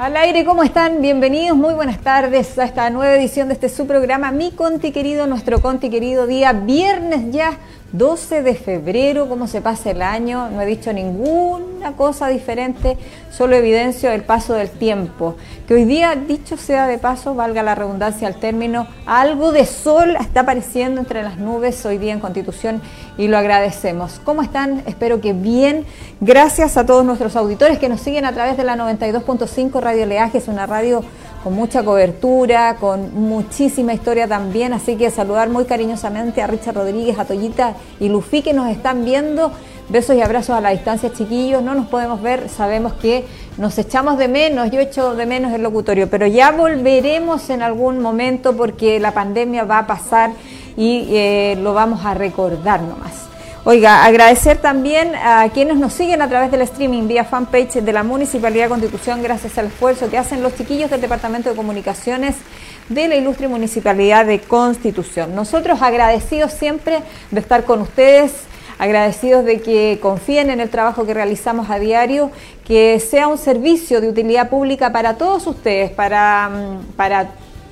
Al aire, ¿cómo están? Bienvenidos, muy buenas tardes a esta nueva edición de este su programa, Mi Conti Querido, nuestro Conti Querido día viernes ya 12 de febrero, cómo se pasa el año, no he dicho ninguna cosa diferente, solo evidencio el paso del tiempo. Que hoy día, dicho sea de paso, valga la redundancia al término, algo de sol está apareciendo entre las nubes hoy día en Constitución y lo agradecemos. ¿Cómo están? Espero que bien. Gracias a todos nuestros auditores que nos siguen a través de la 92.5 Radio Leaje, es una radio con mucha cobertura, con muchísima historia también, así que saludar muy cariñosamente a Richard Rodríguez, a Toyita y Lufi que nos están viendo. Besos y abrazos a la distancia, chiquillos. No nos podemos ver, sabemos que nos echamos de menos. Yo echo de menos el locutorio, pero ya volveremos en algún momento porque la pandemia va a pasar y eh, lo vamos a recordar nomás. Oiga, agradecer también a quienes nos siguen a través del streaming vía fanpage de la Municipalidad de Constitución, gracias al esfuerzo que hacen los chiquillos del Departamento de Comunicaciones de la Ilustre Municipalidad de Constitución. Nosotros agradecidos siempre de estar con ustedes, agradecidos de que confíen en el trabajo que realizamos a diario, que sea un servicio de utilidad pública para todos ustedes, para, mm, para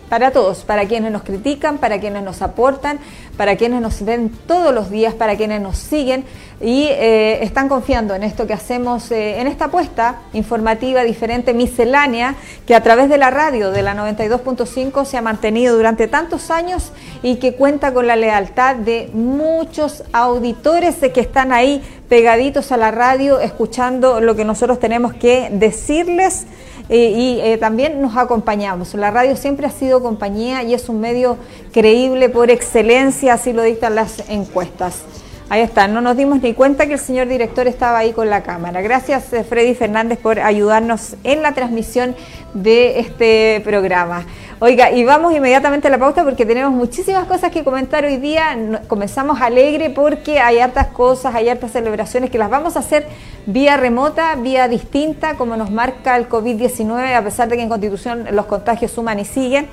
para todos, para quienes nos critican, para quienes nos aportan, para quienes nos ven todos los días, para quienes nos siguen y eh, están confiando en esto que hacemos, eh, en esta apuesta informativa diferente, miscelánea, que a través de la radio de la 92.5 se ha mantenido durante tantos años y que cuenta con la lealtad de muchos auditores que están ahí pegaditos a la radio, escuchando lo que nosotros tenemos que decirles eh, y eh, también nos acompañamos. La radio siempre ha sido compañía y es un medio creíble por excelencia, así lo dictan las encuestas. Ahí está, no nos dimos ni cuenta que el señor director estaba ahí con la cámara. Gracias eh, Freddy Fernández por ayudarnos en la transmisión de este programa. Oiga, y vamos inmediatamente a la pauta porque tenemos muchísimas cosas que comentar hoy día. Comenzamos alegre porque hay hartas cosas, hay hartas celebraciones que las vamos a hacer vía remota, vía distinta, como nos marca el COVID-19, a pesar de que en Constitución los contagios suman y siguen.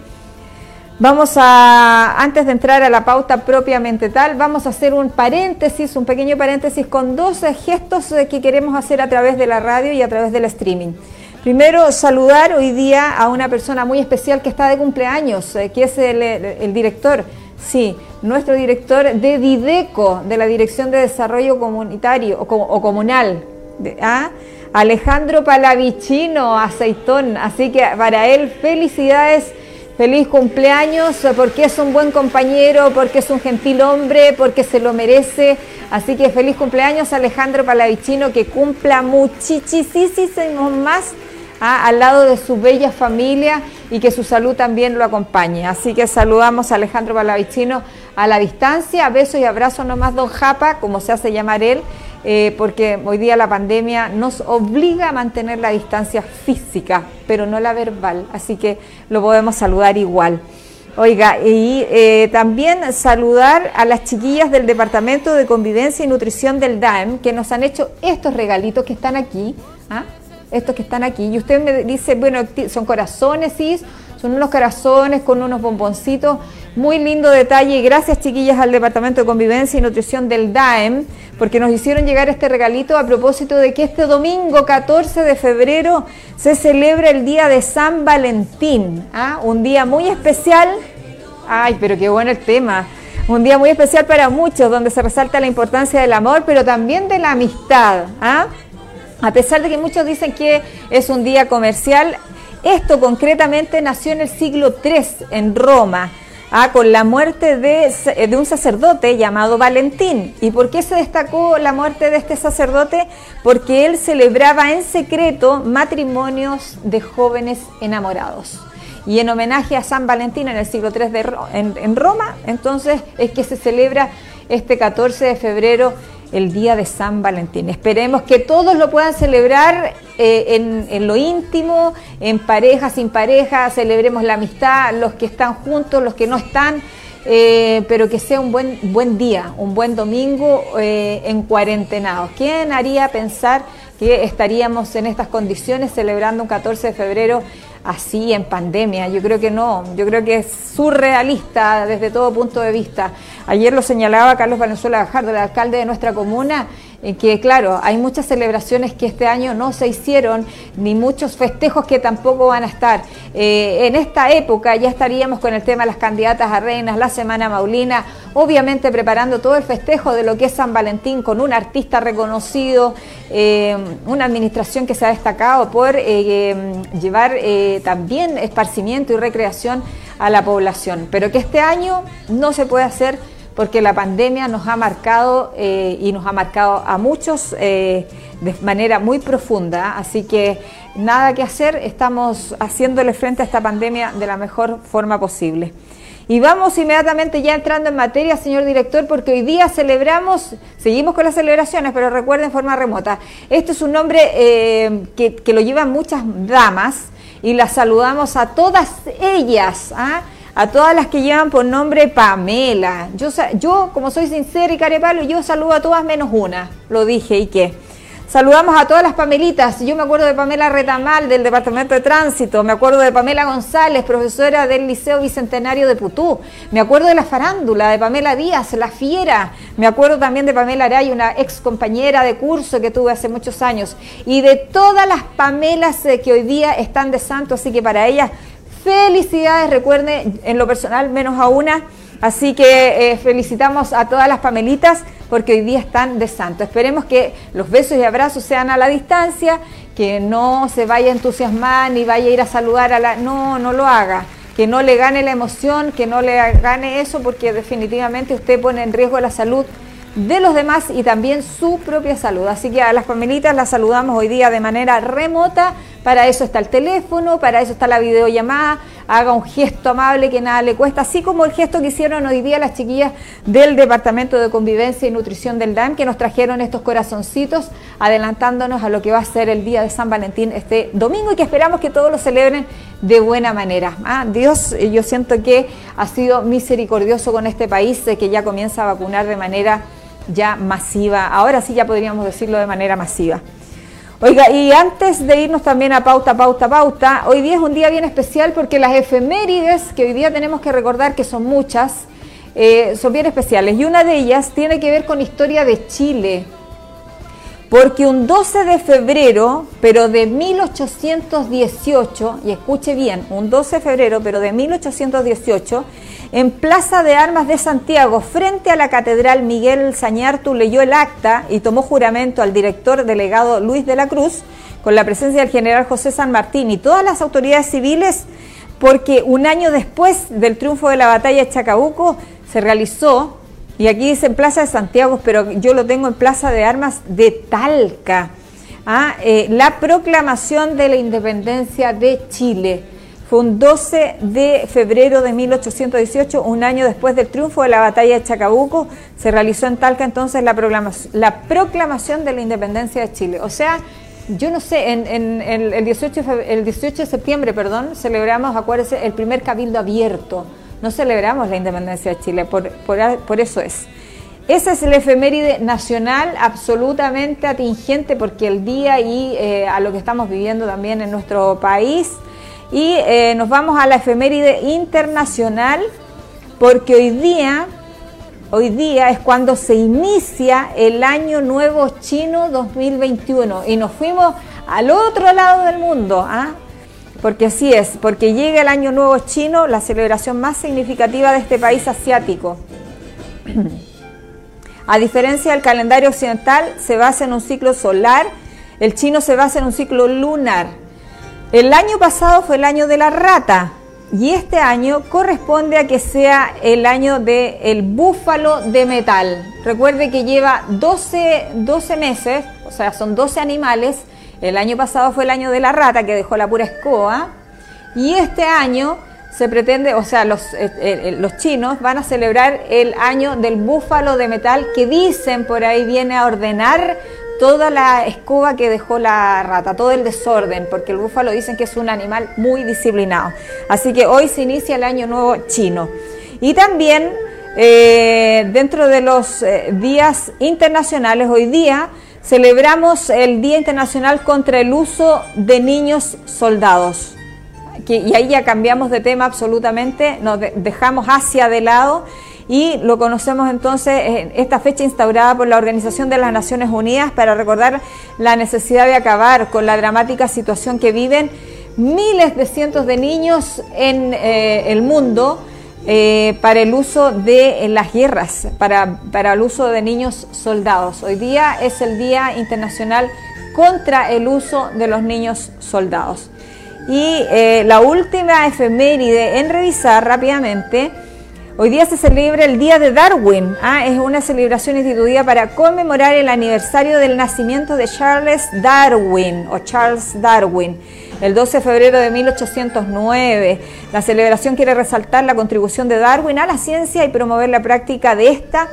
Vamos a, antes de entrar a la pauta propiamente tal, vamos a hacer un paréntesis, un pequeño paréntesis con dos gestos que queremos hacer a través de la radio y a través del streaming. Primero, saludar hoy día a una persona muy especial que está de cumpleaños, eh, que es el, director, sí, nuestro director de Dideco, de la Dirección de Desarrollo Comunitario o, Comunal, ¿ah? Alejandro Palavicino, aceitón. Así que para él, felicidades. Feliz cumpleaños porque es un buen compañero, porque es un gentil hombre, porque se lo merece. Así que feliz cumpleaños Alejandro Palavicino, que cumpla muchísimos más al lado de su bella familia y que su salud también lo acompañe. Así que saludamos a Alejandro Palavicino a la distancia, besos y abrazos nomás, don Japa, como se hace llamar él, eh, porque hoy día la pandemia nos obliga a mantener la distancia física, pero no la verbal, así que lo podemos saludar igual. Oiga, y eh, también saludar a las chiquillas del Departamento de Convivencia y Nutrición del DAEM que nos han hecho estos regalitos que están aquí. ¿ah? estos que están aquí. Y usted me dice, bueno, son corazones, sí, son unos corazones con unos bomboncitos. Muy lindo detalle y gracias chiquillas al Departamento de Convivencia y Nutrición del DAEM porque nos hicieron llegar este regalito a propósito de que este domingo 14 de febrero se celebra el Día de San Valentín, ¿ah? un día muy especial. Ay, pero qué bueno el tema. Un día muy especial para muchos, donde se resalta la importancia del amor, pero también de la amistad. ¿ah? A pesar de que muchos dicen que es un día comercial, esto concretamente nació en el siglo III en Roma, ah, con la muerte de, de, un sacerdote llamado Valentín. ¿Y por qué se destacó la muerte de este sacerdote? Porque él celebraba en secreto matrimonios de jóvenes enamorados. Y en homenaje a San Valentín en el siglo III de, en Roma, entonces es que se celebra este 14 de febrero el día de San Valentín. Esperemos que todos lo puedan celebrar eh, en, lo íntimo, en pareja, sin pareja, celebremos la amistad, los que están juntos, los que no están, eh, pero que sea un buen, buen día, un buen domingo eh, en cuarentenados. ¿Quién haría pensar que estaríamos en estas condiciones celebrando un 14 de febrero así en pandemia. Yo creo que no, yo creo que es surrealista desde todo punto de vista. Ayer lo señalaba Carlos Valenzuela Gajardo, el alcalde de nuestra comuna, que claro, hay muchas celebraciones que este año no se hicieron, ni muchos festejos que tampoco van a estar. Eh, en esta época ya estaríamos con el tema de las candidatas a reinas, la Semana Maulina, obviamente preparando todo el festejo de lo que es San Valentín con un artista reconocido, eh, una administración que se ha destacado por eh, llevar también esparcimiento y recreación a la población, pero que este año no se puede hacer porque la pandemia nos ha marcado eh, y nos ha marcado a muchos eh, de manera muy profunda, así que nada que hacer, estamos haciéndole frente a esta pandemia de la mejor forma posible. Y vamos inmediatamente ya entrando en materia, señor director, porque hoy día celebramos, seguimos con las celebraciones, pero recuerden, en forma remota. Este es un nombre eh, que, que, lo llevan muchas damas y las saludamos a todas ellas. ¿ah? A todas las que llevan por nombre Pamela. Yo, yo como soy sincera y carepalo, yo saludo a todas menos una. Lo dije, ¿y qué? Saludamos a todas las Pamelitas. Yo me acuerdo de Pamela Retamal del Departamento de Tránsito. Me acuerdo de Pamela González, profesora del Liceo Bicentenario de Putú. Me acuerdo de la farándula, de Pamela Díaz, la fiera. Me acuerdo también de Pamela Aray, una ex compañera de curso que tuve hace muchos años. Y de todas las Pamelas eh, que hoy día están de santo. Así que para ellas Felicidades, recuerden, en lo personal, menos a una. Así que eh, felicitamos a todas las Pamelitas porque hoy día están de santo. Esperemos que los besos y abrazos sean a la distancia, que no se vaya a entusiasmar ni vaya a ir a saludar a la... No, no lo haga. Que no le gane la emoción, que no le gane eso, porque definitivamente usted pone en riesgo la salud de los demás y también su propia salud. Así que a las Pamelitas las saludamos hoy día de manera remota para eso está el teléfono, para eso está la videollamada. Haga un gesto amable que nada le cuesta, así como el gesto que hicieron hoy día las chiquillas del Departamento de Convivencia y Nutrición del DAM, que nos trajeron estos corazoncitos, adelantándonos a lo que va a ser el día de San Valentín este domingo y que esperamos que todos lo celebren de buena manera. Ah, Dios, yo siento que ha sido misericordioso con este país, que ya comienza a vacunar de manera ya masiva. Ahora sí ya podríamos decirlo de manera masiva. Oiga, y antes de irnos también a pauta, pauta, pauta, hoy día es un día bien especial porque las efemérides que hoy día tenemos que recordar, que son muchas, eh, son bien especiales. Y una de ellas tiene que ver con historia de Chile. Porque un 12 de febrero, pero de 1818, y escuche bien, un 12 de febrero, pero de 1818, en Plaza de Armas de Santiago, frente a la Catedral Miguel Sañartu, leyó el acta y tomó juramento al director delegado Luis de la Cruz, con la presencia del general José San Martín y todas las autoridades civiles, porque un año después del triunfo de la batalla de Chacabuco se realizó, y aquí dice en Plaza de Santiago, pero yo lo tengo en Plaza de Armas de Talca, ¿ah? eh, la proclamación de la independencia de Chile fue un 12 de febrero de 1818, un año después del triunfo de la batalla de Chacabuco, se realizó en Talca entonces la proclamación, la proclamación de la independencia de Chile. O sea, yo no sé, en, el, 18 de el 18 de septiembre, perdón, celebramos, acuérdense, el primer cabildo abierto. No celebramos la independencia de Chile, por, por, eso es. Esa es la efeméride nacional absolutamente atingente porque el día y eh, a lo que estamos viviendo también en nuestro país y eh, nos vamos a la efeméride internacional porque hoy día, hoy día es cuando se inicia el Año Nuevo Chino 2021 y nos fuimos al otro lado del mundo, ¿ah? porque así es, porque llega el Año Nuevo Chino, la celebración más significativa de este país asiático. A diferencia del calendario occidental, se basa en un ciclo solar, el chino se basa en un ciclo lunar. El año pasado fue el año de la rata y este año corresponde a que sea el año del el búfalo de metal. Recuerde que lleva 12, 12 meses, o sea, son 12 animales. El año pasado fue el año de la rata que dejó la pura escoba y este año se pretende, o sea, los, eh, eh, los chinos van a celebrar el año del búfalo de metal que dicen por ahí viene a ordenar toda la escoba que dejó la rata, todo el desorden, porque el búfalo dicen que es un animal muy disciplinado. Así que hoy se inicia el año nuevo chino. Y también eh, dentro de los eh, días internacionales, hoy día celebramos el Día Internacional contra el Uso de Niños Soldados. y ahí ya cambiamos de tema absolutamente, nos dejamos hacia de lado y lo conocemos entonces en esta fecha instaurada por la Organización de las Naciones Unidas para recordar la necesidad de acabar con la dramática situación que viven miles de cientos de niños en eh, el mundo eh, para el uso de las guerras, para, para el uso de niños soldados. Hoy día es el Día Internacional contra el uso de los niños soldados. Y eh, la última efeméride en revisar rápidamente, hoy día se celebra el Día de Darwin. ¿ah? Es una celebración instituida para conmemorar el aniversario del nacimiento de Charles Darwin o Charles Darwin el 12 de febrero de 1809. La celebración quiere resaltar la contribución de Darwin a la ciencia y promover la práctica de esta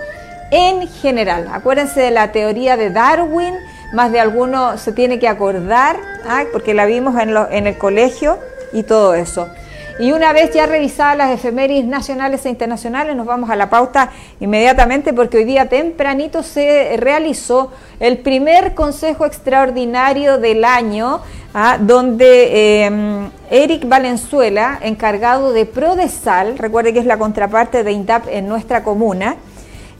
en general. Acuérdense de la teoría de Darwin, más de alguno se tiene que acordar, ¿ah? porque la vimos en, en el colegio y todo eso. Y una vez ya revisadas las efemérides nacionales e internacionales, nos vamos a la pauta inmediatamente porque hoy día tempranito se realizó el primer Consejo Extraordinario del año, ¿ah? donde em, Eric Valenzuela, encargado de Prodesal, recuerde que es la contraparte de INDAP en nuestra comuna,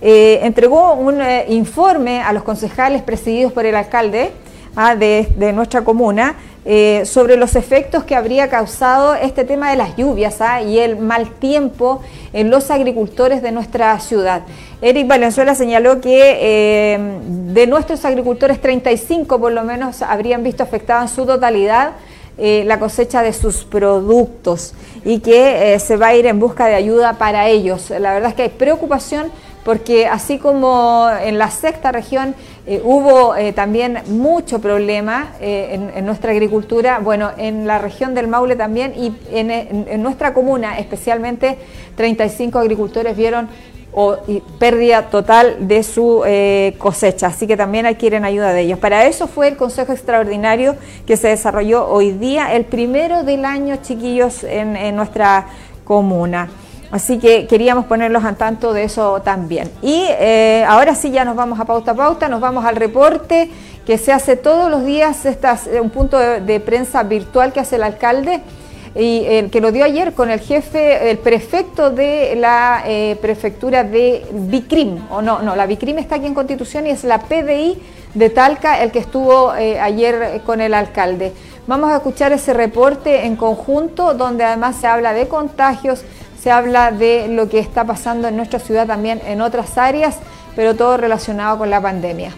eh, entregó un eh, informe a los concejales presididos por el alcalde ¿ah? de nuestra comuna, eh, sobre los efectos que habría causado este tema de las lluvias ¿ah? y el mal tiempo en los agricultores de nuestra ciudad. Eric Valenzuela señaló que eh, de nuestros agricultores 35 por lo menos habrían visto afectada en su totalidad eh, la cosecha de sus productos y que se va a ir en busca de ayuda para ellos. La verdad es que hay preocupación porque así como en la sexta región eh, hubo eh, también mucho problema eh, en, nuestra agricultura, bueno, en la región del Maule también y en, nuestra comuna especialmente 35 agricultores vieron pérdida total de su cosecha, así que también adquieren ayuda de ellos. Para eso fue el Consejo Extraordinario que se desarrolló hoy día, el primero del año, chiquillos, en nuestra comuna. Así que queríamos ponerlos al tanto de eso también. Y eh, ahora sí ya nos vamos a pauta a pauta, nos vamos al reporte que se hace todos los días, este un punto de, prensa virtual que hace el alcalde y el que lo dio ayer con el jefe, el prefecto de la eh, prefectura de Bicrim, o no, no, la Bicrim está aquí en Constitución y es la PDI de Talca el que estuvo eh, ayer con el alcalde. Vamos a escuchar ese reporte en conjunto donde además se habla de contagios, se habla de lo que está pasando en nuestra ciudad también en otras áreas, pero todo relacionado con la pandemia.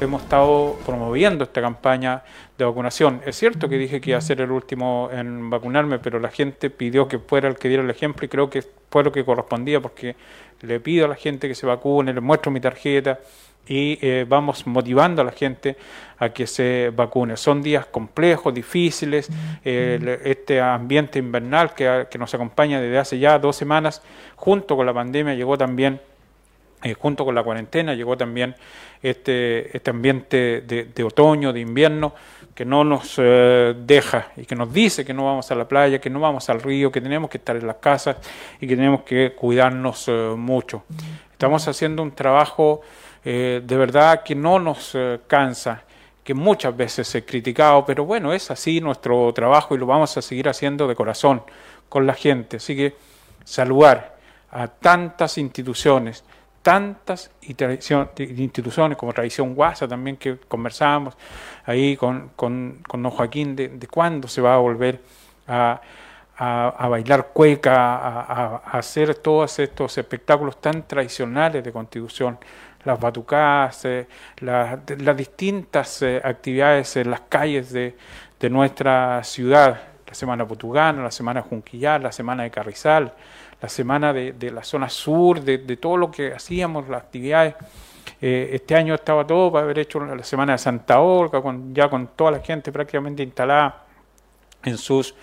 Hemos estado promoviendo esta campaña de vacunación. Es cierto que dije que iba a ser el último en vacunarme, pero la gente pidió que fuera el que diera el ejemplo y creo que fue lo que correspondía porque le pido a la gente que se vacune, le muestro mi tarjeta, y eh, vamos motivando a la gente a que se vacune. Son días complejos, difíciles, este ambiente invernal que, que, nos acompaña desde hace ya dos semanas, junto con la pandemia, llegó también, eh, junto con la cuarentena, llegó también este, este ambiente de, otoño, de invierno, que no nos eh, deja y que nos dice que no vamos a la playa, que no vamos al río, que tenemos que estar en las casas y que tenemos que cuidarnos mucho. Estamos haciendo un trabajo eh, de verdad que no nos eh, cansa, que muchas veces he criticado, pero bueno, es así nuestro trabajo y lo vamos a seguir haciendo de corazón con la gente. Así que saludar a tantas instituciones, tantas instituciones como Tradición Guasa también que conversábamos ahí con, con, con don Joaquín de, de, cuándo se va a volver a, a, bailar cueca, a, a, hacer todos estos espectáculos tan tradicionales de constitución las batucadas, eh, las, distintas eh, actividades en las calles de, nuestra ciudad, la Semana Potugana, la Semana Junquillar, la Semana de Carrizal, la Semana de, la zona sur, de, todo lo que hacíamos, las actividades. Eh, este año estaba todo para haber hecho la Semana de Santa Olga, ya con toda la gente prácticamente instalada en sus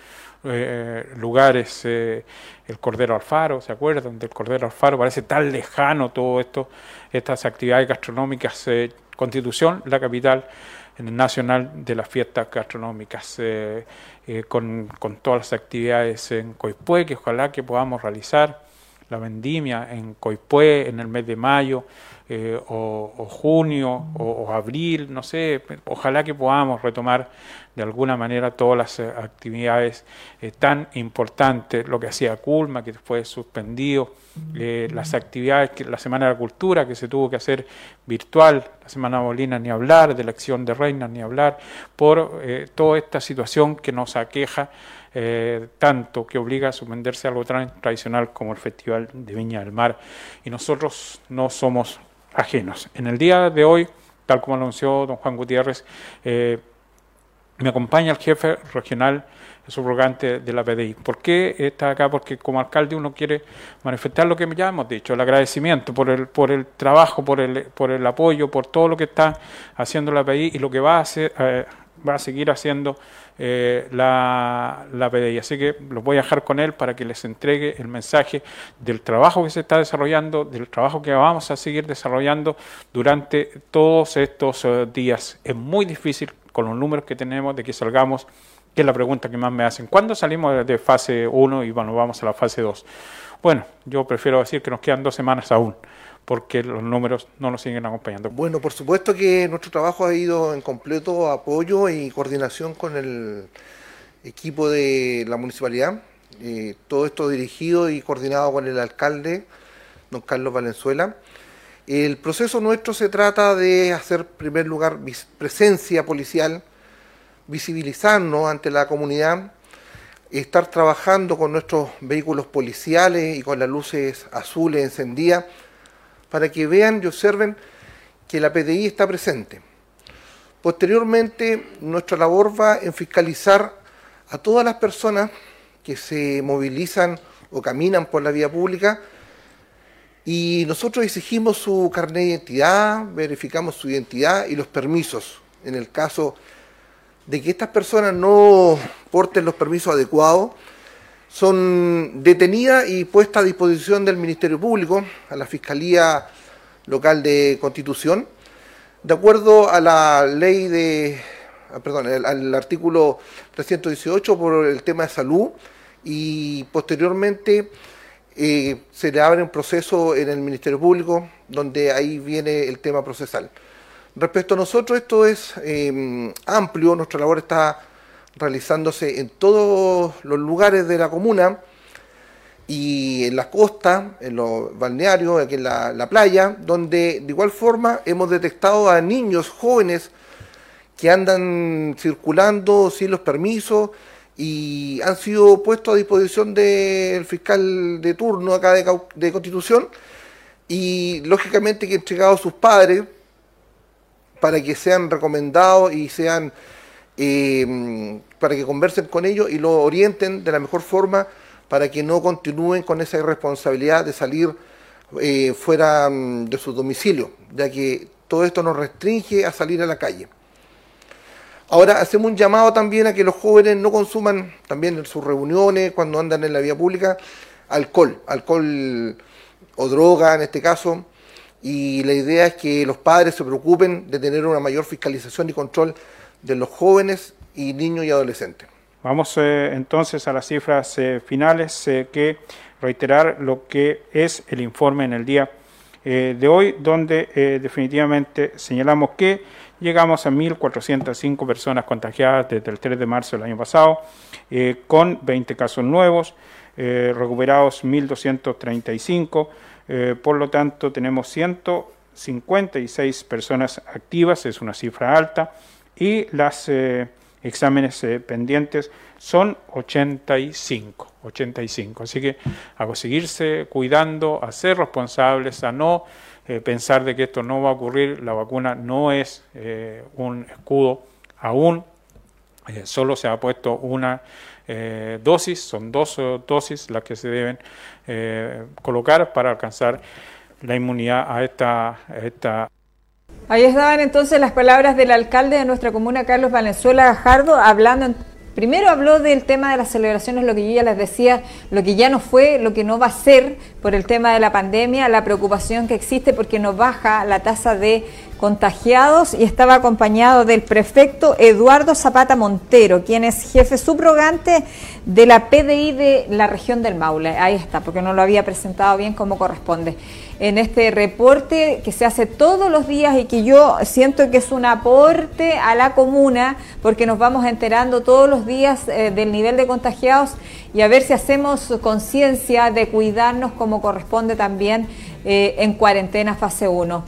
eh, lugares, eh, el Cordero Alfaro, ¿se acuerdan del Cordero Alfaro? Parece tan lejano todo esto, estas actividades gastronómicas. Eh, Constitución, la capital nacional de las fiestas gastronómicas, con, con, todas las actividades en Coipue, que ojalá que podamos realizar, la vendimia en Coipue en el mes de mayo, eh, o, junio o, abril, no sé, ojalá que podamos retomar de alguna manera todas las eh, actividades eh, tan importantes, lo que hacía Culma, que fue suspendido, las actividades, que la Semana de la Cultura, que se tuvo que hacer virtual, la Semana Molina ni hablar, de la acción de Reinas ni hablar, por toda esta situación que nos aqueja tanto, que obliga a suspenderse algo tan tradicional como el Festival de Viña del Mar. Y nosotros no somos ajenos. En el día de hoy, tal como anunció don Juan Gutiérrez, eh, me acompaña el jefe regional subrogante de la PDI. ¿Por qué está acá? Porque como alcalde uno quiere manifestar lo que ya hemos dicho, el agradecimiento por el, por el trabajo, por el, por el apoyo, por todo lo que está haciendo la PDI y lo que va a hacer, eh, va a seguir haciendo eh, la, la PDI. Así que los voy a dejar con él para que les entregue el mensaje del trabajo que se está desarrollando, del trabajo que vamos a seguir desarrollando durante todos estos eh, días. Es muy difícil con los números que tenemos de que salgamos, que es la pregunta que más me hacen. ¿Cuándo salimos de fase 1 y bueno, vamos a la fase 2? Bueno, yo prefiero decir que nos quedan dos semanas aún porque los números no nos siguen acompañando. Bueno, por supuesto que nuestro trabajo ha ido en completo apoyo y coordinación con el equipo de la municipalidad. Eh, todo esto dirigido y coordinado con el alcalde, don Carlos Valenzuela. El proceso nuestro se trata de hacer, en primer lugar, presencia policial, visibilizarnos ante la comunidad, estar trabajando con nuestros vehículos policiales y con las luces azules encendidas para que vean y observen que la PDI está presente. Posteriormente, nuestra labor va en fiscalizar a todas las personas que se movilizan o caminan por la vía pública y nosotros exigimos su carnet de identidad, verificamos su identidad y los permisos. En el caso de que estas personas no porten los permisos adecuados, son detenidas y puestas a disposición del Ministerio Público, a la Fiscalía Local de Constitución, de acuerdo a la ley de, ah, perdón, al, artículo 318 por el tema de salud y posteriormente eh, se le abre un proceso en el Ministerio Público donde ahí viene el tema procesal. Respecto a nosotros, esto es em, amplio, nuestra labor está realizándose en todos los lugares de la comuna y en las costas, en los balnearios, aquí en la, playa, donde de igual forma hemos detectado a niños jóvenes que andan circulando sin los permisos y han sido puestos a disposición del fiscal de turno acá de, Constitución y lógicamente que entregado a sus padres para que sean recomendados y sean eh, para que conversen con ellos y lo orienten de la mejor forma para que no continúen con esa irresponsabilidad de salir eh, fuera mm, de su domicilio, ya que todo esto nos restringe a salir a la calle. Ahora hacemos un llamado también a que los jóvenes no consuman también en sus reuniones, cuando andan en la vía pública, alcohol, alcohol o droga en este caso, y la idea es que los padres se preocupen de tener una mayor fiscalización y control de los jóvenes y niños y adolescentes. Vamos eh, entonces a las cifras eh, finales eh, que reiterar lo que es el informe en el día de hoy, donde definitivamente señalamos que llegamos a 1.405 personas contagiadas desde el 3 de marzo del año pasado, con 20 casos nuevos, recuperados 1.235, por lo tanto tenemos 156 personas activas, es una cifra alta, y las exámenes eh, pendientes son 85, 85. Así que a seguirse cuidando, a ser responsables, a no eh, pensar de que esto no va a ocurrir. La vacuna no es eh, un escudo aún, solo se ha puesto una dosis, son dos dosis las que se deben colocar para alcanzar la inmunidad a esta, a esta Ahí estaban entonces las palabras del alcalde de nuestra comuna, Carlos Valenzuela Gajardo, hablando Primero habló del tema de las celebraciones, lo que yo ya les decía, lo que ya no fue, lo que no va a ser por el tema de la pandemia, la preocupación que existe porque nos baja la tasa de contagiados y estaba acompañado del prefecto Eduardo Zapata Montero, quien es jefe subrogante de la PDI de la región del Maule. Ahí está, porque no lo había presentado bien como corresponde. En este reporte que se hace todos los días y que yo siento que es un aporte a la comuna, porque nos vamos enterando todos los días eh, del nivel de contagiados y a ver si hacemos conciencia de cuidarnos como corresponde también eh, en cuarentena fase 1.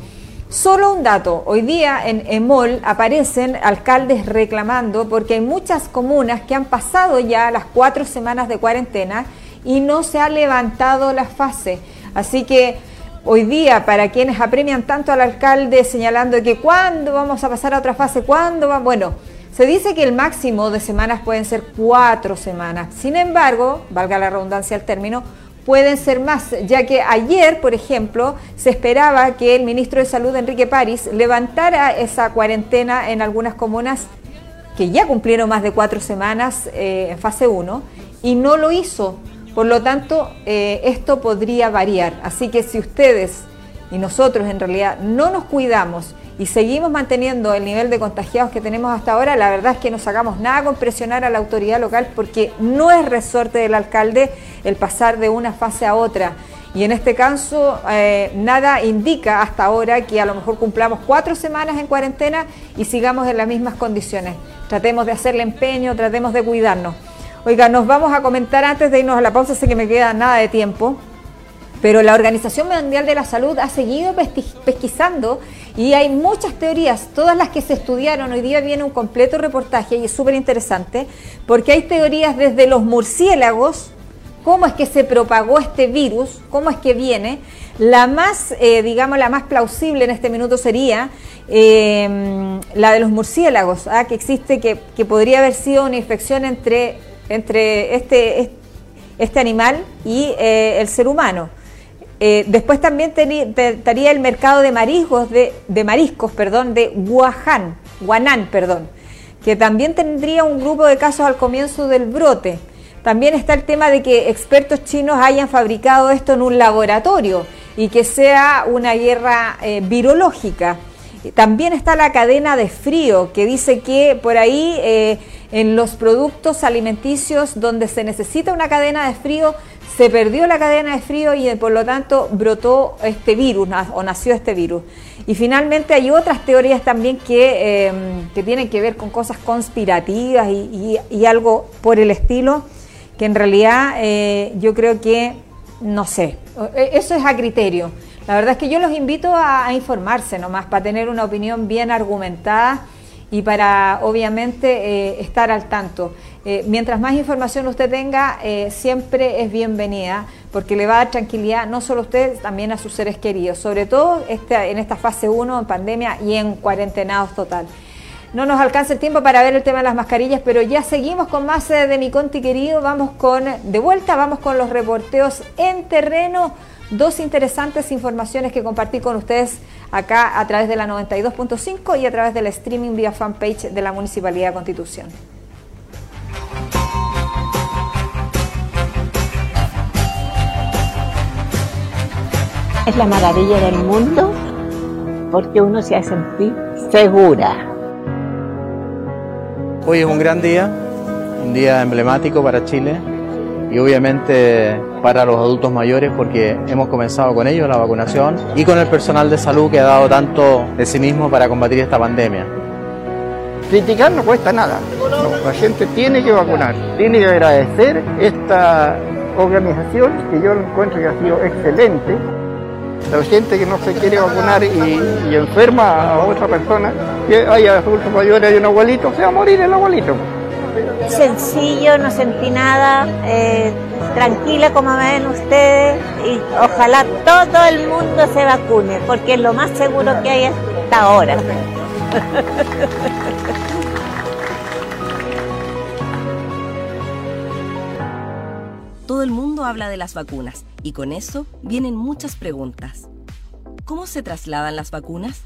Solo un dato, hoy día en EMOL aparecen alcaldes reclamando porque hay muchas comunas que han pasado ya las cuatro semanas de cuarentena y no se ha levantado la fase. Así que hoy día para quienes apremian tanto al alcalde señalando que cuándo vamos a pasar a otra fase, cuándo va, bueno, se dice que el máximo de semanas pueden ser cuatro semanas. Sin embargo, valga la redundancia el término, pueden ser más, ya que ayer, por ejemplo, se esperaba que el ministro de Salud, Enrique París, levantara esa cuarentena en algunas comunas que ya cumplieron más de cuatro semanas eh, en fase 1 y no lo hizo. Por lo tanto, eh, esto podría variar. Así que si ustedes y nosotros en realidad no nos cuidamos y seguimos manteniendo el nivel de contagiados que tenemos hasta ahora, la verdad es que no sacamos nada con presionar a la autoridad local porque no es resorte del alcalde el pasar de una fase a otra. Y en este caso, eh, nada indica hasta ahora que a lo mejor cumplamos cuatro semanas en cuarentena y sigamos en las mismas condiciones. Tratemos de hacerle empeño, tratemos de cuidarnos. Oiga, nos vamos a comentar antes de irnos a la pausa, sé que me queda nada de tiempo pero la Organización Mundial de la Salud ha seguido pesquisando y hay muchas teorías, todas las que se estudiaron. Hoy día viene un completo reportaje y es súper interesante porque hay teorías desde los murciélagos, cómo es que se propagó este virus, cómo es que viene. La más, eh, digamos, la más plausible en este minuto sería eh, la de los murciélagos, ¿ah? que existe, que, podría haber sido una infección entre, entre este, este animal y eh, el ser humano. Eh, después también estaría el mercado de mariscos, de, mariscos, perdón, de Wuhan, Guanán, perdón, que también tendría un grupo de casos al comienzo del brote. También está el tema de que expertos chinos hayan fabricado esto en un laboratorio y que sea una guerra eh, virológica. También está la cadena de frío, que dice que por ahí eh, en los productos alimenticios donde se necesita una cadena de frío se perdió la cadena de frío y por lo tanto brotó este virus o nació este virus. Y finalmente hay otras teorías también que, em, tienen que ver con cosas conspirativas y, algo por el estilo, que en realidad eh, yo creo que, no sé, eso es a criterio. La verdad es que yo los invito a, informarse nomás, para tener una opinión bien argumentada y para obviamente eh, estar al tanto. Eh, mientras más información usted tenga, eh, siempre es bienvenida, porque le va a dar tranquilidad no solo a usted, también a sus seres queridos, sobre todo este, en esta fase 1 en pandemia y en cuarentenados total. No nos alcanza el tiempo para ver el tema de las mascarillas, pero ya seguimos con más de mi conti querido. Vamos con, de vuelta, vamos con los reporteos en terreno dos interesantes informaciones que compartí con ustedes acá a través de la 92.5 y a través del streaming vía fanpage de la Municipalidad de Constitución. Es la maravilla del mundo porque uno se hace sentir segura. Hoy es un gran día, un día emblemático para Chile y obviamente para los adultos mayores porque hemos comenzado con ellos la vacunación y con el personal de salud que ha dado tanto de sí mismo para combatir esta pandemia. Criticar no cuesta nada, la gente tiene que vacunar, tiene que agradecer esta organización que yo encuentro que ha sido excelente. La gente que no se quiere vacunar y, enferma a otra persona, que haya adultos mayores y un abuelito, se va a morir el abuelito sencillo, no sentí nada, eh, tranquila como ven ustedes y ojalá todo el mundo se vacune porque es lo más seguro que hay hasta ahora. Todo el mundo habla de las vacunas y con eso vienen muchas preguntas. ¿Cómo se trasladan las vacunas?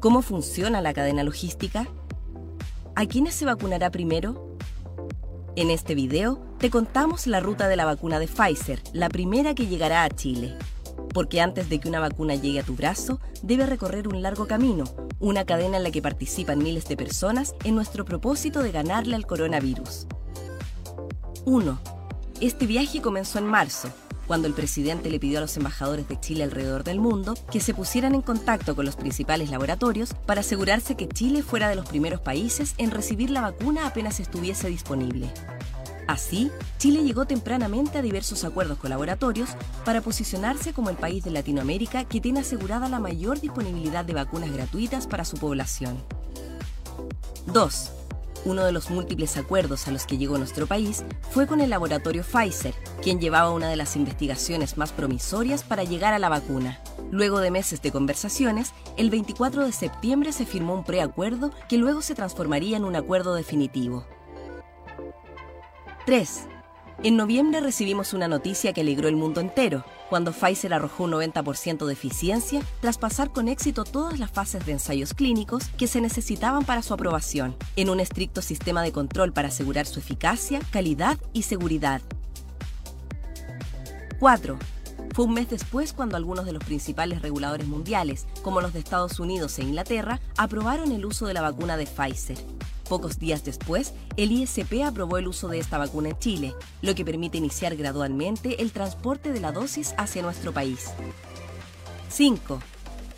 ¿Cómo funciona la cadena logística? ¿A quiénes se vacunará primero? En este video te contamos la ruta de la vacuna de Pfizer, la primera que llegará a Chile. Porque antes de que una vacuna llegue a tu brazo, debe recorrer un largo camino, una cadena en la que participan miles de personas en nuestro propósito de ganarle al coronavirus. 1. Este viaje comenzó en marzo, cuando el presidente le pidió a los embajadores de Chile alrededor del mundo que se pusieran en contacto con los principales laboratorios para asegurarse que Chile fuera de los primeros países en recibir la vacuna apenas estuviese disponible. Así, Chile llegó tempranamente a diversos acuerdos con laboratorios para posicionarse como el país de Latinoamérica que tiene asegurada la mayor disponibilidad de vacunas gratuitas para su población. 2. Uno de los múltiples acuerdos a los que llegó nuestro país fue con el laboratorio Pfizer, quien llevaba una de las investigaciones más promisorias para llegar a la vacuna. Luego de meses de conversaciones, el 24 de septiembre se firmó un preacuerdo que luego se transformaría en un acuerdo definitivo. 3. En noviembre recibimos una noticia que alegró el mundo entero, cuando Pfizer arrojó un 90% de eficiencia tras pasar con éxito todas las fases de ensayos clínicos que se necesitaban para su aprobación, en un estricto sistema de control para asegurar su eficacia, calidad y seguridad. 4. Fue un mes después cuando algunos de los principales reguladores mundiales, como los de Estados Unidos e Inglaterra, aprobaron el uso de la vacuna de Pfizer. Pocos días después, el ISP aprobó el uso de esta vacuna en Chile, lo que permite iniciar gradualmente el transporte de la dosis hacia nuestro país. 5.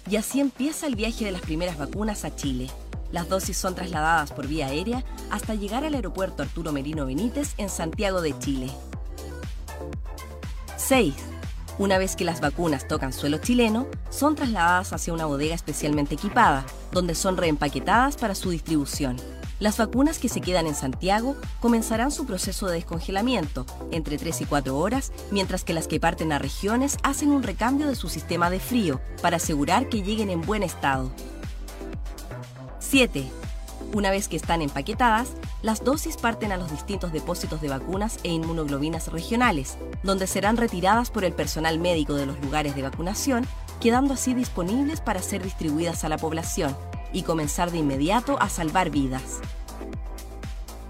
Y así empieza el viaje de las primeras vacunas a Chile. Las dosis son trasladadas por vía aérea hasta llegar al aeropuerto Arturo Merino Benítez en Santiago de Chile. 6. Una vez que las vacunas tocan suelo chileno, son trasladadas hacia una bodega especialmente equipada, donde son reempaquetadas para su distribución. Las vacunas que se quedan en Santiago comenzarán su proceso de descongelamiento entre 3 y 4 horas, mientras que las que parten a regiones hacen un recambio de su sistema de frío para asegurar que lleguen en buen estado. 7. Una vez que están empaquetadas, las dosis parten a los distintos depósitos de vacunas e inmunoglobinas regionales, donde serán retiradas por el personal médico de los lugares de vacunación, quedando así disponibles para ser distribuidas a la población y comenzar de inmediato a salvar vidas.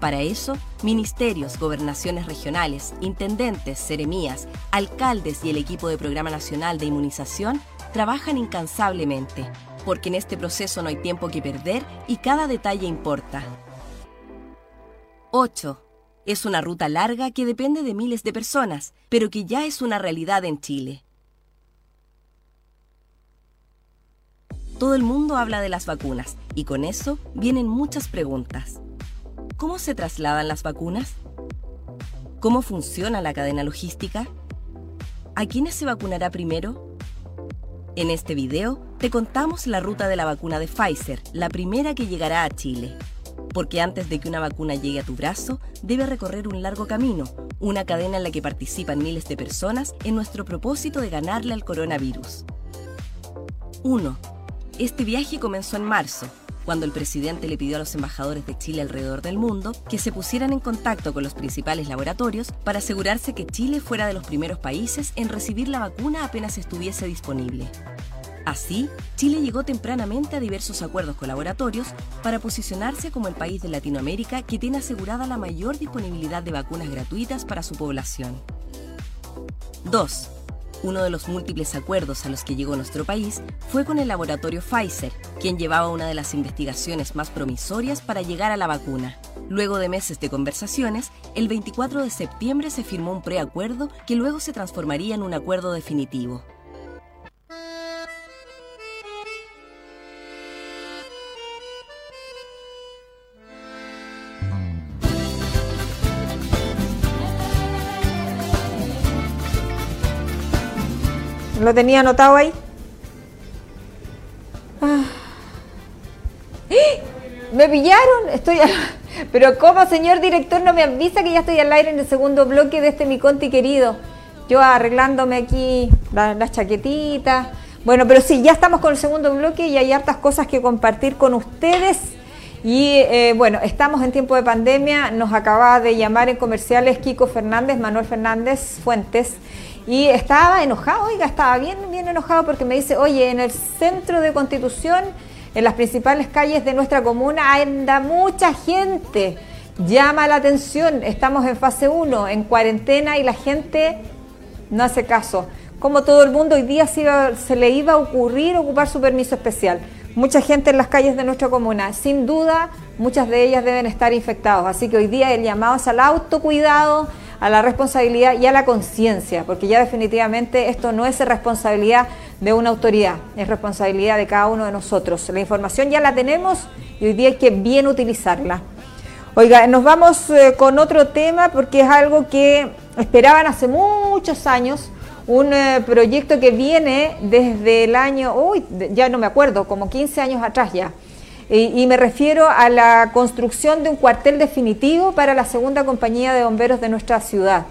Para eso, ministerios, gobernaciones regionales, intendentes, seremías, alcaldes y el equipo de Programa Nacional de Inmunización trabajan incansablemente, porque en este proceso no hay tiempo que perder y cada detalle importa. 8. Es una ruta larga que depende de miles de personas, pero que ya es una realidad en Chile. Todo el mundo habla de las vacunas y con eso vienen muchas preguntas. ¿Cómo se trasladan las vacunas? ¿Cómo funciona la cadena logística? ¿A quiénes se vacunará primero? En este video te contamos la ruta de la vacuna de Pfizer, la primera que llegará a Chile. Porque antes de que una vacuna llegue a tu brazo, debe recorrer un largo camino, una cadena en la que participan miles de personas en nuestro propósito de ganarle al coronavirus. 1. Este viaje comenzó en marzo, cuando el presidente le pidió a los embajadores de Chile alrededor del mundo que se pusieran en contacto con los principales laboratorios para asegurarse que Chile fuera de los primeros países en recibir la vacuna apenas estuviese disponible. Así, Chile llegó tempranamente a diversos acuerdos con laboratorios para posicionarse como el país de Latinoamérica que tiene asegurada la mayor disponibilidad de vacunas gratuitas para su población. 2. Uno de los múltiples acuerdos a los que llegó nuestro país fue con el laboratorio Pfizer, quien llevaba una de las investigaciones más promisorias para llegar a la vacuna. Luego de meses de conversaciones, el 24 de septiembre se firmó un preacuerdo que luego se transformaría en un acuerdo definitivo. ¿Lo tenía anotado ahí? Ah. ¡Eh! ¿Me pillaron? Estoy Pero ¿cómo, señor director, no me avisa que ya estoy al aire en el segundo bloque de este Mi Conti querido? Yo arreglándome aquí las chaquetitas. Bueno, pero sí, ya estamos con el segundo bloque y hay hartas cosas que compartir con ustedes. Y eh, bueno, estamos en tiempo de pandemia. Nos acaba de llamar en comerciales Kiko Fernández, Manuel Fernández Fuentes y estaba enojado, oiga, estaba bien, bien enojado porque me dice, oye, en el centro de Constitución, en las principales calles de nuestra comuna, anda mucha gente. llama la atención. Estamos en fase 1, en cuarentena y la gente no hace caso. Como todo el mundo, hoy día se, le iba a ocurrir ocupar su permiso especial. Mucha gente en las calles de nuestra comuna, sin duda, muchas de ellas deben estar infectados. Así que hoy día el llamado es al autocuidado, a la responsabilidad y a la conciencia, porque ya definitivamente esto no es responsabilidad de una autoridad, es responsabilidad de cada uno de nosotros. La información ya la tenemos y hoy día hay que bien utilizarla. Oiga, nos vamos eh, con otro tema porque es algo que esperaban hace muchos años, un eh, proyecto que viene desde el año, uy, ya no me acuerdo, como 15 años atrás ya. Y, me refiero a la construcción de un cuartel definitivo para la segunda compañía de bomberos de nuestra ciudad.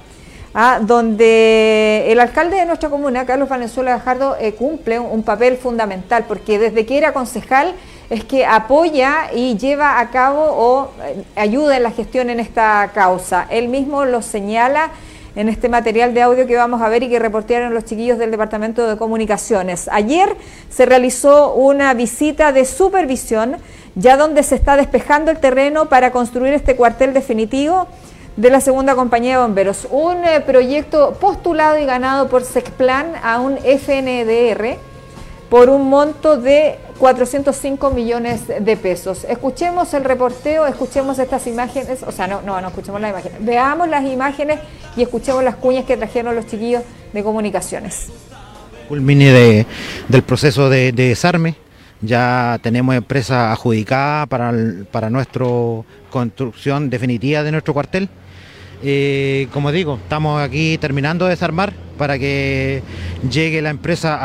¿ah? donde el alcalde de nuestra comuna, Carlos Valenzuela Gajardo, eh, cumple un, papel fundamental, porque desde que era concejal es que apoya y lleva a cabo o eh, ayuda en la gestión en esta causa. Él mismo lo señala en este material de audio que vamos a ver y que reportaron los chiquillos del Departamento de Comunicaciones. Ayer se realizó una visita de supervisión, ya donde se está despejando el terreno para construir este cuartel definitivo de la segunda compañía de bomberos. Un eh, proyecto postulado y ganado por SECPLAN a un FNDR por un monto de 405 millones de pesos. Escuchemos el reporteo, escuchemos estas imágenes, o sea, no, no, no escuchemos las imágenes, veamos las imágenes y escuchemos las cuñas que trajeron los chiquillos de comunicaciones. Culmine de, del proceso de, desarme, ya tenemos empresa adjudicada para, para nuestra construcción definitiva de nuestro cuartel. Eh, como digo, estamos aquí terminando de desarmar para que llegue la empresa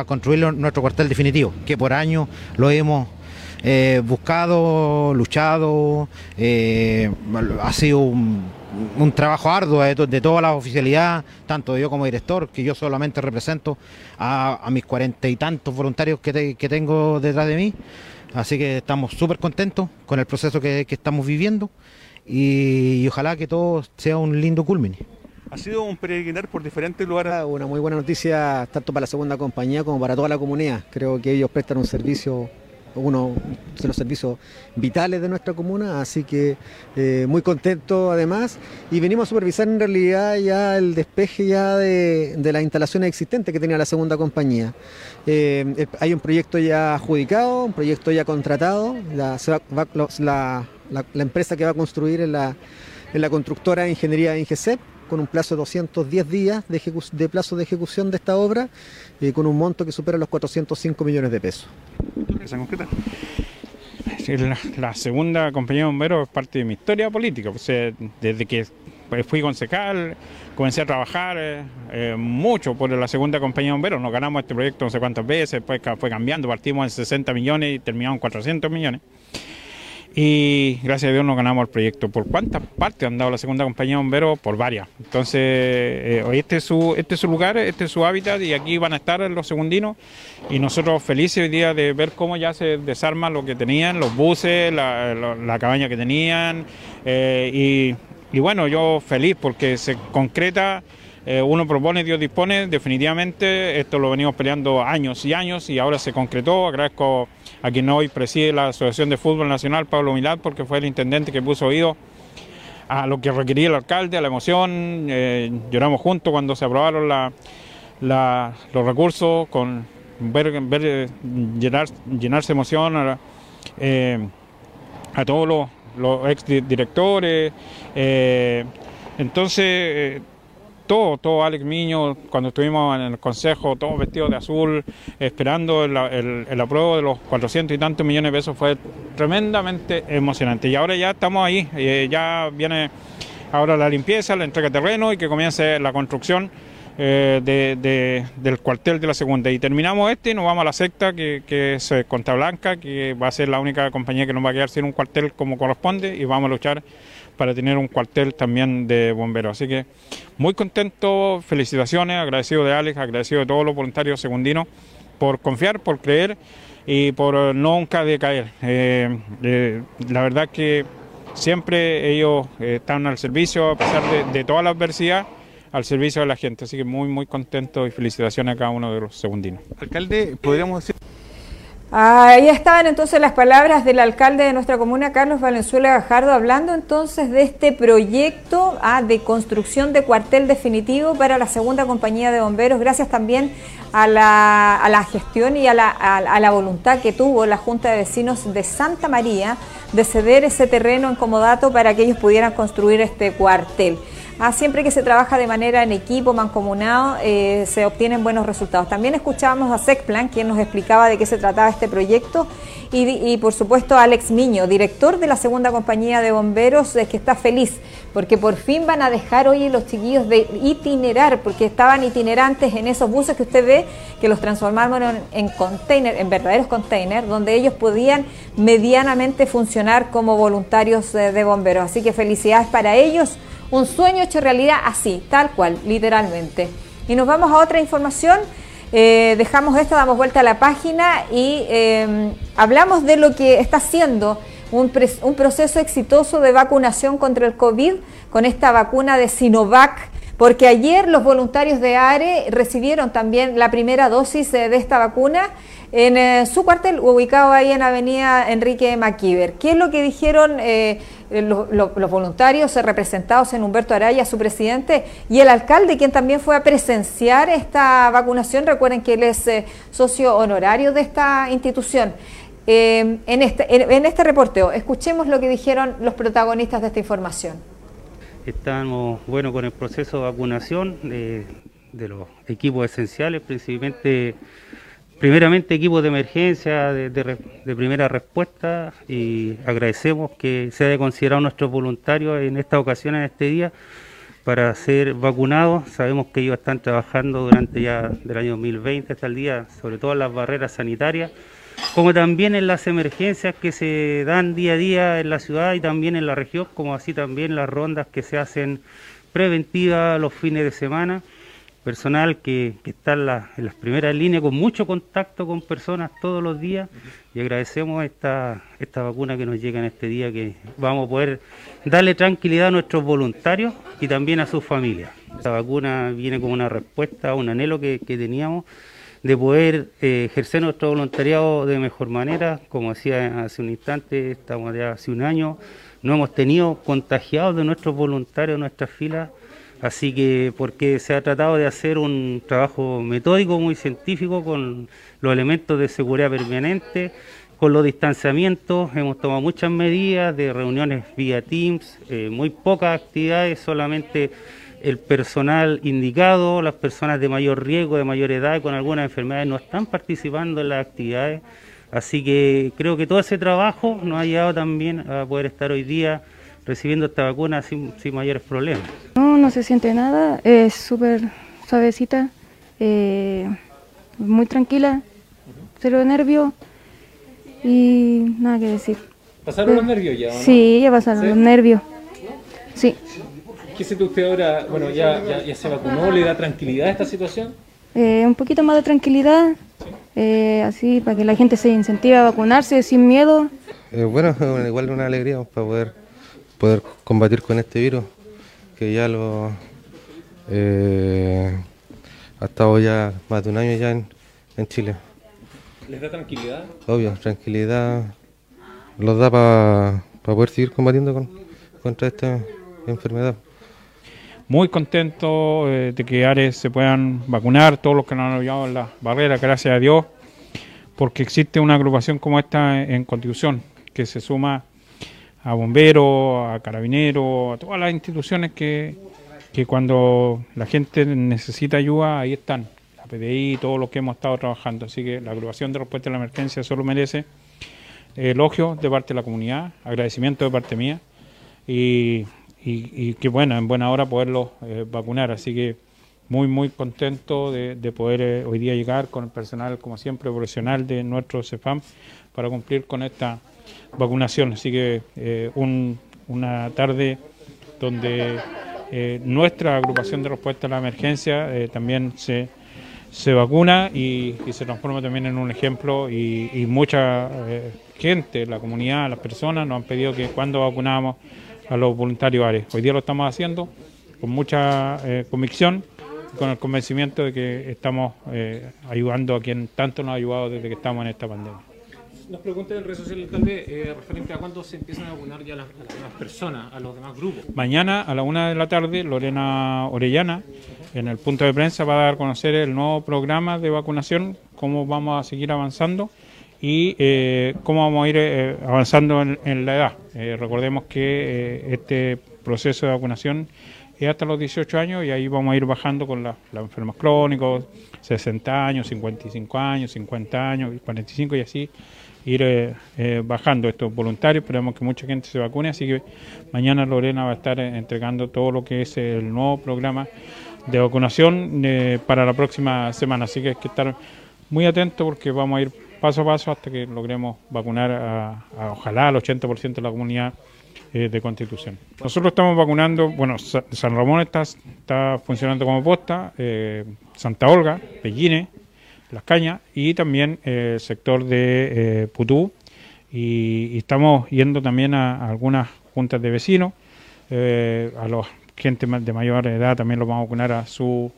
a construir nuestro cuartel definitivo, que por años lo hemos eh, buscado, luchado, eh, ha sido un, trabajo arduo de, toda la oficialidad, tanto yo como director, que yo solamente represento a, mis cuarenta y tantos voluntarios que, tengo detrás de mí. Así que estamos súper contentos con el proceso que, estamos viviendo y, y, ojalá que todo sea un lindo culmine. Ha sido un peregrinar por diferentes lugares. Una muy buena noticia tanto para la segunda compañía como para toda la comunidad. Creo que ellos prestan un servicio uno de los servicios vitales de nuestra comuna, así que eh, muy contento además. Y venimos a supervisar en realidad ya el despeje ya de, las instalaciones existentes que tenía la segunda compañía. Eh, hay un proyecto ya adjudicado, un proyecto ya contratado, la, empresa que va a construir en la, la constructora de Ingeniería Ingesep con un plazo de 210 días de, plazo de ejecución de esta obra y con un monto que supera los 405 millones de pesos. La, la, segunda compañía de bomberos es parte de mi historia política. desde que fui concejal, comencé a trabajar eh, mucho por la segunda compañía de bomberos. Nos ganamos este proyecto no sé cuántas veces, después fue cambiando, partimos en 60 millones y terminamos en 400 millones y gracias a Dios nos ganamos el proyecto. ¿Por cuántas partes han dado la segunda compañía de bomberos? Por varias. Entonces, eh, este es, su, este es su lugar, este es su hábitat y aquí van a estar los segundinos y nosotros felices hoy día de ver cómo ya se desarma lo que tenían, los buses, la, cabaña que tenían eh, y bueno, yo feliz porque se concreta eh, uno propone, Dios dispone, definitivamente esto lo venimos peleando años y años y ahora se concretó. Agradezco a quien hoy preside la Asociación de Fútbol Nacional, Pablo Milad, porque fue el intendente que puso oído a lo que requería el alcalde, a la emoción. Eh, lloramos juntos cuando se aprobaron los recursos, con ver, ver llenar, llenarse emoción a, eh, todos los, los ex directores. entonces todo, todo Alex Miño, cuando estuvimos en el consejo, todos vestidos de azul, esperando el, el, apruebo de los 400 y tantos millones de pesos, fue tremendamente emocionante. Y ahora ya estamos ahí, eh, ya viene ahora la limpieza, la entrega de terreno y que comience la construcción. Eh, de, del cuartel de la segunda y terminamos este y nos vamos a la secta que, que es eh, Blanca que va a ser la única compañía que nos va a quedar sin un cuartel como corresponde y vamos a luchar para tener un cuartel también de bomberos. Así que muy contento, felicitaciones, agradecido de Alex, agradecido de todos los voluntarios segundinos por confiar, por creer y por nunca decaer. Eh, eh, la verdad que siempre ellos eh, están al servicio, a pesar de, toda la adversidad, al servicio de la gente. Así que muy, muy contento y felicitaciones a cada uno de los segundinos. Alcalde, podríamos decir... Ahí estaban entonces las palabras del alcalde de nuestra comuna, Carlos Valenzuela Gajardo, hablando entonces de este proyecto ah, de construcción de cuartel definitivo para la segunda compañía de bomberos, gracias también a la, gestión y a la, a la voluntad que tuvo la Junta de Vecinos de Santa María de ceder ese terreno en comodato para que ellos pudieran construir este cuartel. Ah, siempre que se trabaja de manera en equipo, mancomunado, eh, se obtienen buenos resultados. También escuchábamos a Secplan, quien nos explicaba de qué se trataba este proyecto, y, por supuesto a Alex Miño, director de la segunda compañía de bomberos, es que está feliz, porque por fin van a dejar hoy los chiquillos de itinerar, porque estaban itinerantes en esos buses que usted ve, que los transformaron en, en container, en verdaderos containers, donde ellos podían medianamente funcionar como voluntarios eh, de bomberos. Así que felicidades para ellos un sueño hecho realidad así, tal cual, literalmente. Y nos vamos a otra información. Eh, dejamos esto, damos vuelta a la página y eh, hablamos de lo que está haciendo un, proceso exitoso de vacunación contra el COVID con esta vacuna de Sinovac, porque ayer los voluntarios de ARE recibieron también la primera dosis de esta vacuna en eh, su cuartel ubicado ahí en Avenida Enrique Maquiver. ¿Qué es lo que dijeron eh, los, voluntarios representados en Humberto Araya, su presidente, y el alcalde, quien también fue a presenciar esta vacunación? Recuerden que él es eh, socio honorario de esta institución. en, este, en, este reporteo, escuchemos lo que dijeron los protagonistas de esta información. Estamos, bueno, con el proceso de vacunación de los equipos esenciales, principalmente primeramente equipos de emergencia, de, primera respuesta y agradecemos que se haya considerado nuestros voluntarios en esta ocasión, en este día, para ser vacunados. Sabemos que ellos están trabajando durante ya del año 2020 hasta el día, sobre todo en las barreras sanitarias, como también en las emergencias que se dan día a día en la ciudad y también en la región, como así también las rondas que se hacen preventivas los fines de semana personal que, está en, las primeras líneas con mucho contacto con personas todos los días y agradecemos esta, esta vacuna que nos llega en este día que vamos a poder darle tranquilidad a nuestros voluntarios y también a sus familias. Esta vacuna viene como una respuesta a un anhelo que, teníamos de poder eh, ejercer nuestro voluntariado de mejor manera, como decía hace un instante, estamos ya hace un año, no hemos tenido contagiados de nuestros voluntarios en nuestras filas Así que porque se ha tratado de hacer un trabajo metódico, muy científico, con los elementos de seguridad permanente, con los distanciamientos, hemos tomado muchas medidas de reuniones vía Teams, eh, muy pocas actividades, solamente el personal indicado, las personas de mayor riesgo, de mayor edad con algunas enfermedades no están participando en las actividades. Así que creo que todo ese trabajo nos ha llevado también a poder estar hoy día recibiendo esta vacuna sin, mayores problemas. No, no se siente nada, es súper suavecita, eh, muy tranquila, cero nervio y nada que decir. ¿Pasaron los nervios ya? Sí, ya pasaron los nervios. Sí. ¿Qué siente usted ahora? Bueno, ya, ya, se vacunó, ¿le da tranquilidad a esta situación? Eh, un poquito más de tranquilidad, eh, así para que la gente se incentive a vacunarse sin miedo. bueno, igual una alegría para poder poder combatir con este virus que ya lo eh, ha estado ya más de un año ya en, Chile. ¿Les da tranquilidad? Obvio, tranquilidad los da para poder seguir combatiendo con, contra esta enfermedad. Muy contento eh, de que Ares se puedan vacunar, todos los que nos han ayudado en la barrera, gracias a Dios, porque existe una agrupación como esta en Constitución, que se suma a bomberos, a carabineros, a todas las instituciones que, que cuando la gente necesita ayuda, ahí están. La PDI, todos los que hemos estado trabajando. Así que la agrupación de respuesta a la emergencia solo merece elogio de parte de la comunidad, agradecimiento de parte mía y, y, que bueno, en buena hora poderlos eh, vacunar. Así que muy, muy contento de, poder eh, hoy día llegar con el personal, como siempre, profesional de nuestro CEFAM para cumplir con esta vacunación. Así que eh, una tarde donde eh, nuestra agrupación de respuesta a la emergencia eh, también se, se vacuna y, se transforma también en un ejemplo y, mucha gente, la comunidad, las personas nos han pedido que cuando vacunamos a los voluntarios ARES. Hoy día lo estamos haciendo con mucha convicción con el convencimiento de que estamos ayudando a quien tanto nos ha ayudado desde que estamos en esta pandemia. Nos pregunta el red social del alcalde eh, referente a cuándo se empiezan a vacunar ya las, las personas, a los demás grupos. Mañana a la una de la tarde, Lorena Orellana, en el punto de prensa, va a dar a conocer el nuevo programa de vacunación, cómo vamos a seguir avanzando y eh, cómo vamos a ir eh, avanzando en, en la edad. Eh, recordemos que eh, este proceso de vacunación es hasta los 18 años y ahí vamos a ir bajando con la- los enfermos crónicos, 60 años, 55 años, 50 años, 45 y así ir eh, eh, bajando estos voluntarios. Esperamos que mucha gente se vacune, así que mañana Lorena va a estar eh, entregando todo lo que es el nuevo programa de vacunación para la próxima semana. Así que hay que estar muy atentos porque vamos a ir paso a paso hasta que logremos vacunar a, ojalá al 80% de la comunidad de Constitución. Nosotros estamos vacunando, bueno, Sa- San Ramón está, está funcionando como posta, Santa Olga, Pellines, Las Cañas y también eh, el sector de eh, Putú y, estamos yendo también a, algunas juntas de vecinos, eh, a los gente de mayor edad también los vamos a vacunar a su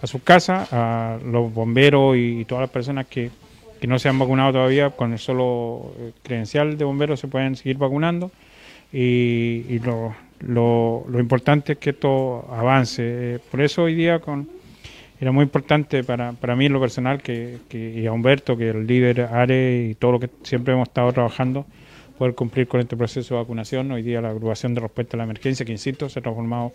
a sus casas, a los bomberos y, todas las personas que, que no se han vacunado todavía con el solo eh, credencial de bomberos se pueden seguir vacunando y, lo, lo, lo importante es que esto avance. Eh, Por eso hoy día con, era muy importante para, para mí en lo personal que, que, y a Humberto, que el líder ARE y todo lo que siempre hemos estado trabajando, poder cumplir con este proceso de vacunación. Hoy día la agrupación de respuesta a la emergencia, que insisto, se ha transformado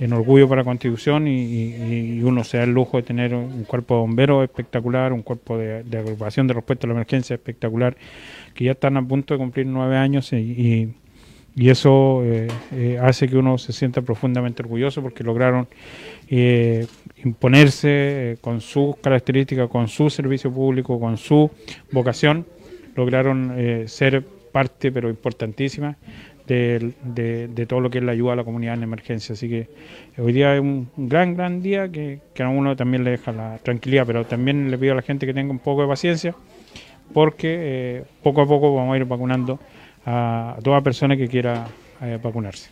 en orgullo para Constitución y, uno se da el lujo de tener un cuerpo de bomberos espectacular, un cuerpo de, de agrupación de respuesta a la emergencia espectacular, que ya están a punto de cumplir nueve años y, y- y eso eh, eh, hace que uno se sienta profundamente orgulloso porque lograron eh, imponerse eh, con sus características, con su servicio público, con su vocación, lograron eh, ser parte, pero importantísima, de, todo lo que es la ayuda a la comunidad en emergencia. Así que hoy día es un gran, gran día que, a uno también le deja la tranquilidad, pero también le pido a la gente que tenga un poco de paciencia, porque poco a poco vamos a ir vacunando a toda persona que quiera vacunarse.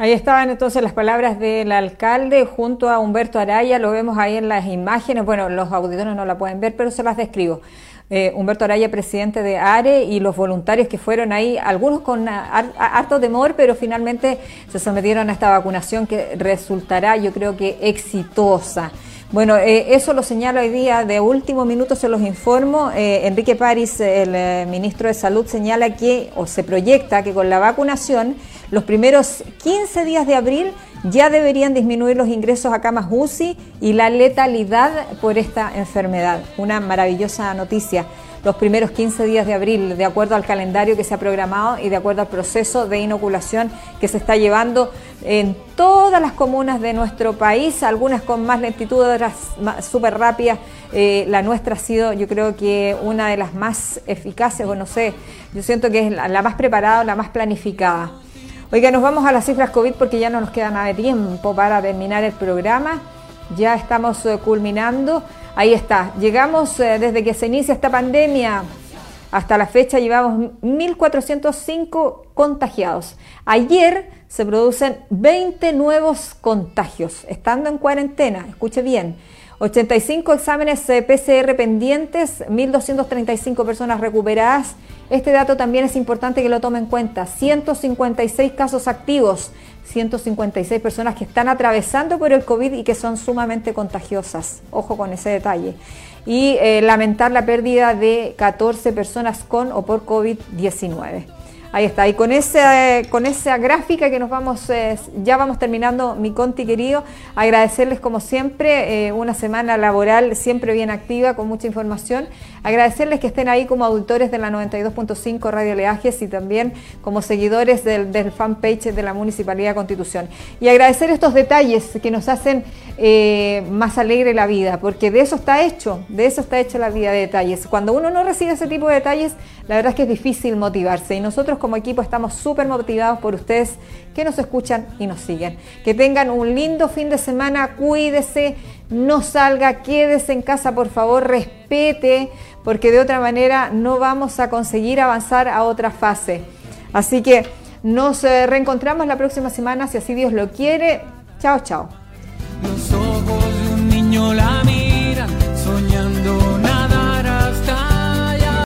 Ahí estaban entonces las palabras del alcalde junto a Humberto Araya, lo vemos ahí en las imágenes, bueno, los auditores no la pueden ver, pero se las describo. Eh, Humberto Araya, presidente de ARE, y los voluntarios que fueron ahí, algunos con har- harto temor, pero finalmente se sometieron a esta vacunación que resultará, yo creo que exitosa. Bueno, eh, eso lo señala hoy día, de último minuto se los informo. eh, Enrique París, el eh, ministro de Salud, señala que, o se proyecta que con la vacunación, los primeros 15 días de abril ya deberían disminuir los ingresos a camas UCI y la letalidad por esta enfermedad. Una maravillosa noticia. Los primeros 15 días de abril, de acuerdo al calendario que se ha programado y de acuerdo al proceso de inoculación que se está llevando en todas las comunas de nuestro país, algunas con más lentitud, otras súper rápidas. Eh, la nuestra ha sido, yo creo que una de las más eficaces, o no sé, yo siento que es la más preparada, la más planificada. Oiga, nos vamos a las cifras COVID porque ya no nos queda nada de tiempo para terminar el programa. Ya estamos eh, culminando. Ahí está. Llegamos eh, desde que se inicia esta pandemia hasta la fecha llevamos 1.405 contagiados. Ayer se producen 20 nuevos contagios, estando en cuarentena, escuche bien. 85 exámenes eh, PCR pendientes, 1.235 personas recuperadas. Este dato también es importante que lo tome en cuenta. 156 casos activos, 156 personas que están atravesando por el COVID y que son sumamente contagiosas. Ojo con ese detalle. Y eh, lamentar la pérdida de 14 personas con o por COVID-19. Ahí está, y con esa, con esa gráfica que nos vamos, eh, ya vamos terminando, mi Conti querido, agradecerles como siempre, eh, una semana laboral siempre bien activa, con mucha información, agradecerles que estén ahí como auditores de la 92.5 Radio Leajes y también como seguidores del, fanpage de la Municipalidad de Constitución. Y agradecer estos detalles que nos hacen eh, más alegre la vida, porque de eso está hecho, de eso está hecha la vida de detalles. Cuando uno no recibe ese tipo de detalles, la verdad es que es difícil motivarse y nosotros como equipo estamos súper motivados por ustedes que nos escuchan y nos siguen. Que tengan un lindo fin de semana, cuídese, no salga, quédese en casa por favor, respete, porque de otra manera no vamos a conseguir avanzar a otra fase. Así que nos eh, reencontramos la próxima semana, si así Dios lo quiere. Chao, chao.